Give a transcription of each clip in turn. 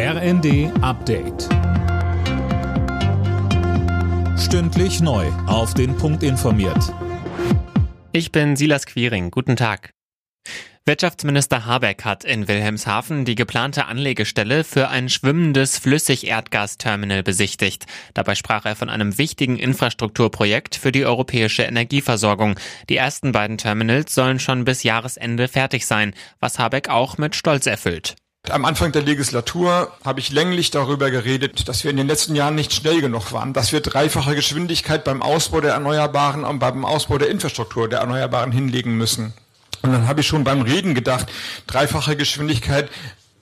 RND Update. Stündlich neu. Auf den Punkt informiert. Ich bin Silas Quiring. Guten Tag. Wirtschaftsminister Habeck hat in Wilhelmshaven die geplante Anlegestelle für ein schwimmendes Flüssigerdgasterminal besichtigt. Dabei sprach er von einem wichtigen Infrastrukturprojekt für die europäische Energieversorgung. Die ersten beiden Terminals sollen schon bis Jahresende fertig sein, was Habeck auch mit Stolz erfüllt. Am Anfang der Legislatur habe ich länglich darüber geredet, dass wir in den letzten Jahren nicht schnell genug waren, dass wir dreifache Geschwindigkeit beim Ausbau der Erneuerbaren und beim Ausbau der Infrastruktur der Erneuerbaren hinlegen müssen. Und dann habe ich schon beim Reden gedacht, dreifache Geschwindigkeit,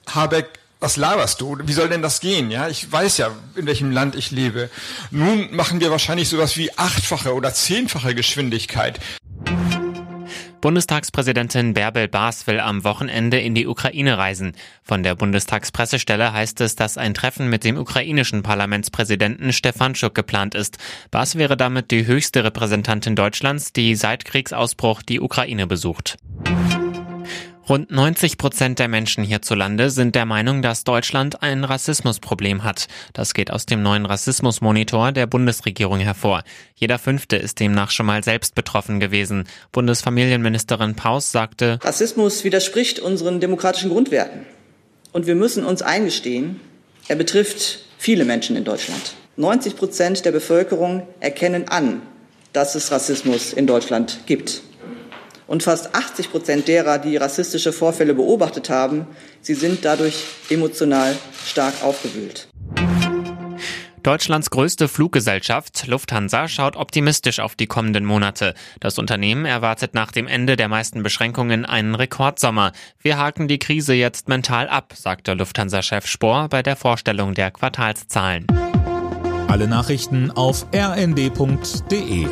Habeck, was laberst du? Wie soll denn das gehen? Ja, ich weiß ja, in welchem Land ich lebe. Nun machen wir wahrscheinlich sowas wie achtfache oder zehnfache Geschwindigkeit. Bundestagspräsidentin Bärbel Baas will am Wochenende in die Ukraine reisen. Von der Bundestagspressestelle heißt es, dass ein Treffen mit dem ukrainischen Parlamentspräsidenten Stefanschuk geplant ist. Baas wäre damit die höchste Repräsentantin Deutschlands, die seit Kriegsausbruch die Ukraine besucht. Rund 90 Prozent der Menschen hierzulande sind der Meinung, dass Deutschland ein Rassismusproblem hat. Das geht aus dem neuen Rassismusmonitor der Bundesregierung hervor. Jeder Fünfte ist demnach schon mal selbst betroffen gewesen. Bundesfamilienministerin Paus sagte, Rassismus widerspricht unseren demokratischen Grundwerten. Und wir müssen uns eingestehen, er betrifft viele Menschen in Deutschland. 90 Prozent der Bevölkerung erkennen an, dass es Rassismus in Deutschland gibt. Und fast 80 Prozent derer, die rassistische Vorfälle beobachtet haben, sie sind dadurch emotional stark aufgewühlt. Deutschlands größte Fluggesellschaft Lufthansa schaut optimistisch auf die kommenden Monate. Das Unternehmen erwartet nach dem Ende der meisten Beschränkungen einen Rekordsommer. Wir haken die Krise jetzt mental ab, sagte Lufthansa-Chef Spohr bei der Vorstellung der Quartalszahlen. Alle Nachrichten auf rnd.de